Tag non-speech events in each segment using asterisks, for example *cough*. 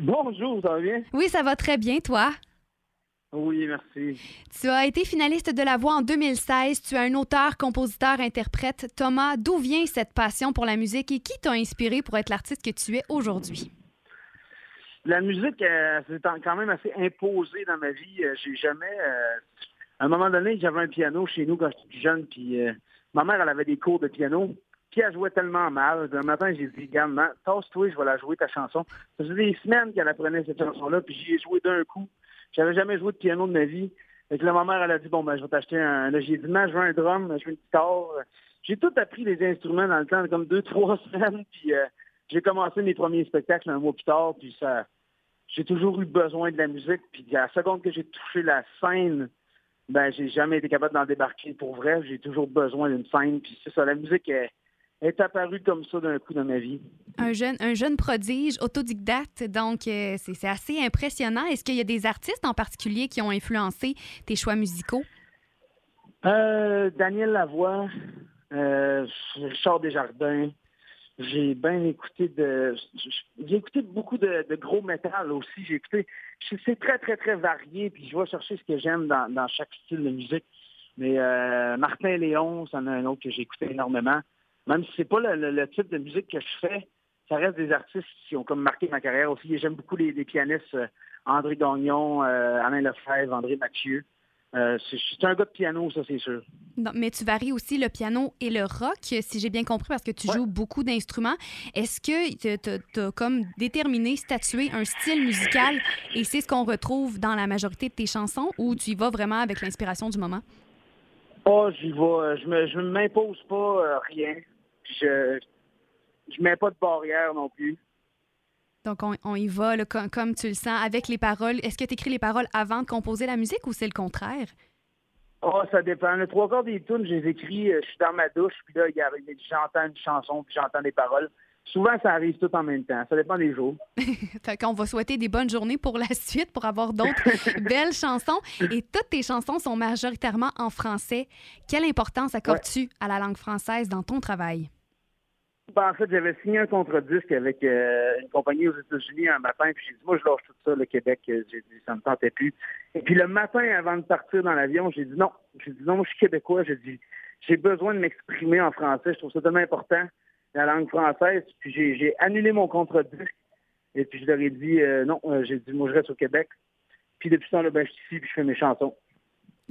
*laughs* Bonjour, ça va bien? Oui, ça va très bien, toi? Oui, merci. Tu as été finaliste de La Voix en 2016. Tu es un auteur, compositeur, interprète. Thomas, d'où vient cette passion pour la musique et qui t'a inspiré pour être l'artiste que tu es aujourd'hui? La musique, euh, c'est quand même assez imposé dans ma vie. Euh, j'ai jamais... Euh, à un moment donné, j'avais un piano chez nous quand j'étais jeune, puis ma mère, elle avait des cours de piano. Puis elle jouait tellement mal. Un matin, j'ai dit, gamme, tasse-toi, je vais la jouer ta chanson. Ça faisait des semaines qu'elle apprenait cette chanson-là, puis j'y ai joué d'un coup. J'avais jamais joué de piano de ma vie. Et là, ma mère, elle a dit, bon, ben, je vais t'acheter un... J'ai dit, je veux un drum, je veux une guitare. J'ai tout appris les instruments dans le temps, comme deux, *laughs* trois semaines. Puis euh, j'ai commencé mes premiers spectacles un mois plus tard. Puis ça, j'ai toujours eu besoin de la musique. Puis à la seconde que j'ai touché la scène, ben, j'ai jamais été capable d'en débarquer pour vrai. J'ai toujours besoin d'une scène. Puis c'est ça, la musique est est apparu comme ça d'un coup dans ma vie. Un jeune, un jeune prodige, autodidacte, donc euh, c'est assez impressionnant. Est-ce qu'il y a des artistes en particulier qui ont influencé tes choix musicaux? Euh, Daniel Lavoie, euh, Richard Desjardins. J'ai bien écouté de. J'ai écouté beaucoup de, gros métal aussi. J'ai écouté. C'est très, très, très varié, puis je vais chercher ce que j'aime dans, dans, chaque style de musique. Mais Martin Léon, c'en est un autre que j'ai écouté énormément même si c'est pas le, type de musique que je fais, ça reste des artistes qui ont comme marqué ma carrière aussi. J'aime beaucoup les, pianistes euh, André Gagnon, euh, Alain Lefebvre, André Mathieu. Euh, c'est un gars de piano, ça, c'est sûr. mais tu varies aussi le piano et le rock, si j'ai bien compris, parce que tu joues beaucoup d'instruments. Est-ce que tu as comme déterminé, statué un style musical et c'est ce qu'on retrouve dans la majorité de tes chansons ou tu y vas vraiment avec l'inspiration du moment? Oh, j'y vais. Je me, je m'impose pas rien je je mets pas de barrière non plus. Donc, on, y va comme, tu le sens, avec les paroles. Est-ce que tu écris les paroles avant de composer la musique ou c'est le contraire? Oh, ça dépend. Le trois quarts des tunes, je les écris, euh, je suis dans ma douche, puis là, j'entends une chanson, puis j'entends des paroles. Souvent, ça arrive tout en même temps. Ça dépend des jours. *laughs* fait qu'on va souhaiter des bonnes journées pour la suite, pour avoir d'autres *laughs* belles chansons. Et toutes tes chansons sont majoritairement en français. Quelle importance accordes-tu à la langue française dans ton travail? Ben, en fait, j'avais signé un contrat disque avec euh, une compagnie aux États-Unis un matin, puis j'ai dit, moi, je lâche tout ça, le Québec. Euh, j'ai dit, ça me tentait plus. Et puis le matin, avant de partir dans l'avion, j'ai dit non. J'ai dit non, je suis québécois. J'ai dit, j'ai besoin de m'exprimer en français. Je trouve ça tellement important, la langue française. Puis j'ai annulé mon contrat disque. Et puis je leur ai dit, euh, non, j'ai dit, moi, je reste au Québec. Puis depuis ce temps-là, ben, je suis ici, puis je fais mes chansons.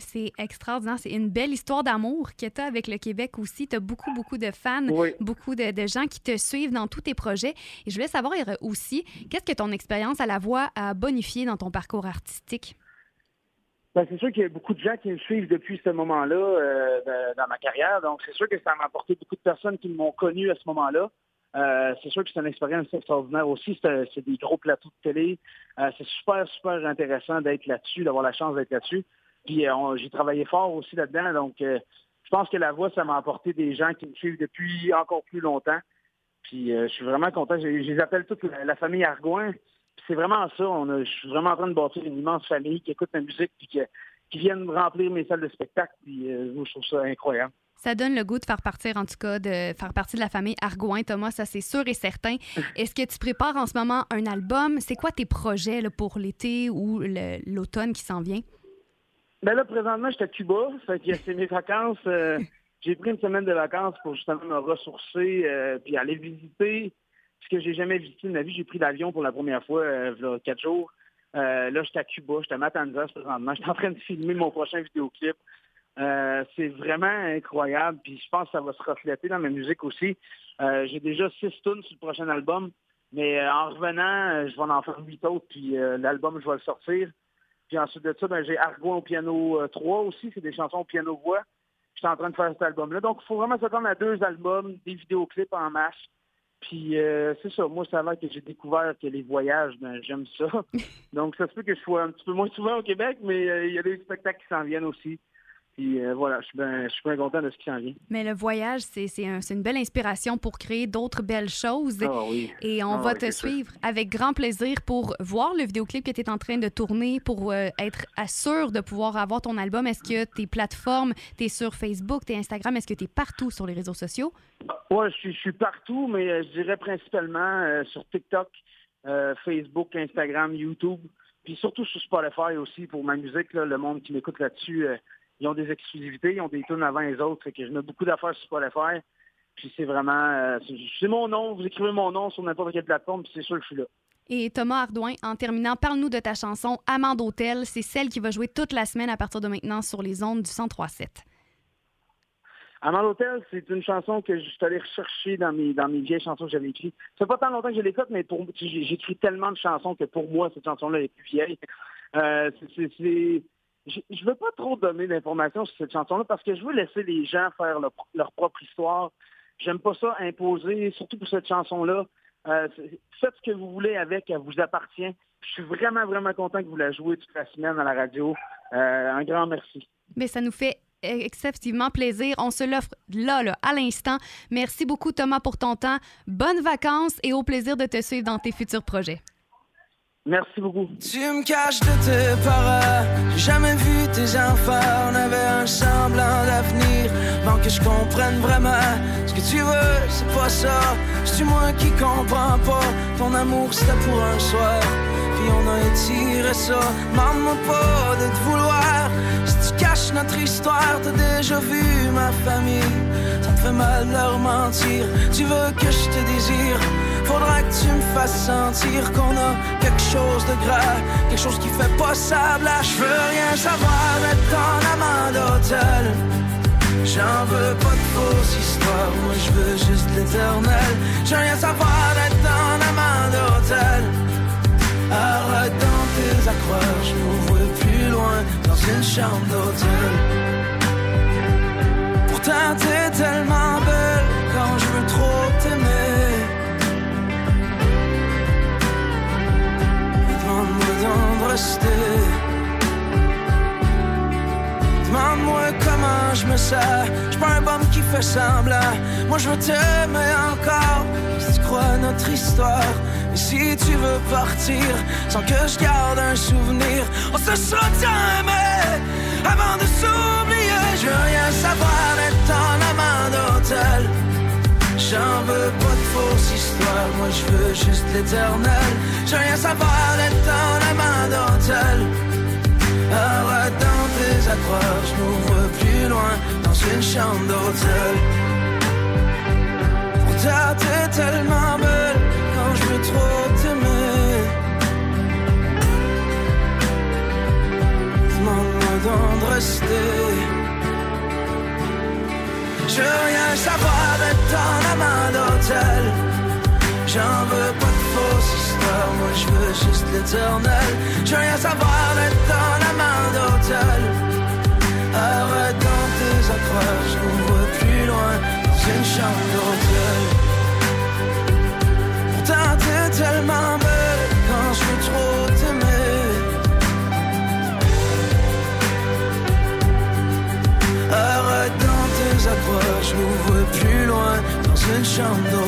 C'est extraordinaire. C'est une belle histoire d'amour que tu as avec le Québec aussi. Tu as beaucoup, beaucoup de fans, beaucoup de, gens qui te suivent dans tous tes projets. Et je voulais savoir aussi, qu'est-ce que ton expérience à la voix a bonifié dans ton parcours artistique? Ben, c'est sûr qu'il y a beaucoup de gens qui me suivent depuis ce moment-là euh, dans ma carrière. Donc, c'est sûr que ça m'a apporté beaucoup de personnes qui m'ont connu à ce moment-là. Euh, c'est sûr que c'est une expérience extraordinaire aussi. C'est des gros plateaux de télé. Euh, c'est super, super intéressant d'être là-dessus, d'avoir la chance d'être là-dessus. Puis euh, j'ai travaillé fort aussi là-dedans. Donc, euh, je pense que la voix, ça m'a apporté des gens qui me suivent depuis encore plus longtemps. Puis euh, je suis vraiment content. Je, les appelle toute la, famille Argoin. C'est vraiment ça. On je suis vraiment en train de bâtir une immense famille qui écoute ma musique puis qui, qui viennent remplir mes salles de spectacle. Puis je trouve ça incroyable. Ça donne le goût de faire partir, en tout cas, de faire partie de la famille Argoin, Thomas, ça c'est sûr et certain. *laughs* Est-ce que tu prépares en ce moment un album? C'est quoi tes projets pour l'été ou l'automne qui s'en vient? Ben là, présentement, j'étais à Cuba. Fait que c'est mes vacances. Euh, *laughs* j'ai pris une semaine de vacances pour justement me ressourcer euh, puis aller visiter ce que j'ai jamais visité de ma vie. J'ai pris l'avion pour la première fois euh, il y a quatre jours. là, j'étais à Cuba, j'étais à Matanzas présentement. *laughs* J'étais en train de filmer mon prochain vidéoclip. c'est vraiment incroyable. Puis je pense que ça va se refléter dans ma musique aussi. j'ai déjà six tunes sur le prochain album. Mais en revenant, je vais en faire huit autres, puis l'album, je vais le sortir. Puis ensuite de ça, ben, j'ai Argo au piano 3 euh, aussi, c'est des chansons au piano-voix. Je suis en train de faire cet album-là. Donc, il faut vraiment s'attendre à deux albums, des vidéoclips en masse. Puis euh, c'est ça, moi, ça a l'air que j'ai découvert que les voyages, ben, j'aime ça. *laughs* Donc ça se peut que je sois un petit peu moins souvent au Québec, mais euh, il y a des spectacles qui s'en viennent aussi. Puis euh, voilà, je suis bien je content de ce qui s'en vient. Mais le voyage, c'est un, une belle inspiration pour créer d'autres belles choses. Ah oui. Et on Ah va oui, te sûr. suivre avec grand plaisir pour voir le vidéoclip que tu es en train de tourner, pour euh, être assuré de pouvoir avoir ton album. Est-ce que tes plateformes, tu es sur Facebook, tu es Instagram, est-ce que tu es partout sur les réseaux sociaux? Ouais, je suis, je suis partout, mais euh, je dirais principalement euh, sur TikTok, Facebook, Instagram, YouTube, puis surtout sur Spotify aussi pour ma musique. là, le monde qui m'écoute là-dessus, ils ont des exclusivités, ils ont des tunes avant les autres. Fait que je mets beaucoup d'affaires sur Spotify. Puis c'est vraiment, euh, c'est mon nom. Vous écrivez mon nom sur n'importe quelle plateforme, puis c'est sûr que je suis là. Et Thomas Ardouin, en terminant, parle-nous de ta chanson Amant d'hôtel. C'est celle qui va jouer toute la semaine à partir de maintenant sur les ondes du 103.7. Amant d'hôtel, c'est une chanson que je suis allé rechercher dans mes, dans mes vieilles chansons que j'avais écrites. Ça fait pas tant longtemps que je l'écoute, mais pour j'écris tellement de chansons que pour moi, cette chanson-là est plus vieille. Euh, c'est- je je veux pas trop donner d'informations sur cette chanson-là parce que je veux laisser les gens faire leur, propre histoire. J'aime pas ça imposer, surtout pour cette chanson-là. Euh, faites ce que vous voulez avec, elle vous appartient. Je suis vraiment, vraiment content que vous la jouez toute la semaine à la radio. Euh, un grand merci. Mais ça nous fait excessivement plaisir. On se l'offre là, là, à l'instant. Merci beaucoup, Thomas, pour ton temps. Bonnes vacances et au plaisir de te suivre dans tes futurs projets. Merci beaucoup. Tu me caches de tes parents, j'ai jamais vu tes enfants, on avait un semblant d'avenir, avant que je comprenne vraiment ce que tu veux, c'est pas ça, c'est moi qui comprends pas, ton amour c'était pour un soir, puis on a étiré ça, demande-moi pas de te vouloir, si tu caches notre histoire, t'as déjà vu ma famille, ça me fait mal de leur mentir, tu veux que je te désire, faudra que tu me fasses sentir qu'on a quelque chose de grave, quelque chose qui fait pas semblant. Je veux rien savoir d'être ton amant d'hôtel. J'en veux pas de fausses histoires, moi je veux juste l'éternel. Je veux rien savoir d'être ton amant d'hôtel. Arrête dans tes accroches, je m'ouvre plus loin dans une chambre d'hôtel. Me sens. Je suis pas un bum qui fait semblant. Moi je veux t'aimer encore. Si tu crois notre histoire. Et si tu veux partir sans que je garde un souvenir, on se sera aimé avant de s'oublier. Je veux rien savoir d'être ton amant d'hôtel. J'en veux pas de fausses histoires, moi je veux juste l'éternel. Je veux rien savoir d'être ton amant d'hôtel. Arrête dans tes accroches, m'ouvre loin dans une chambre d'hôtel. Pourtant t'es tellement belle quand je veux trop t'aimer. Demande-moi d'en rester. Je veux rien savoir d'être ton amant d'hôtel. J'en veux pas de fausses histoires, moi je veux juste l'éternel. Je veux rien savoir d'être ton amant d'hôtel. Arrête je m'ouvre plus loin dans une chambre d'hôtel. Pourtant t'es tellement belle quand je veux trop t'aimer. Arrête dans tes approches, je m'ouvre plus loin dans une chambre d'hôtel.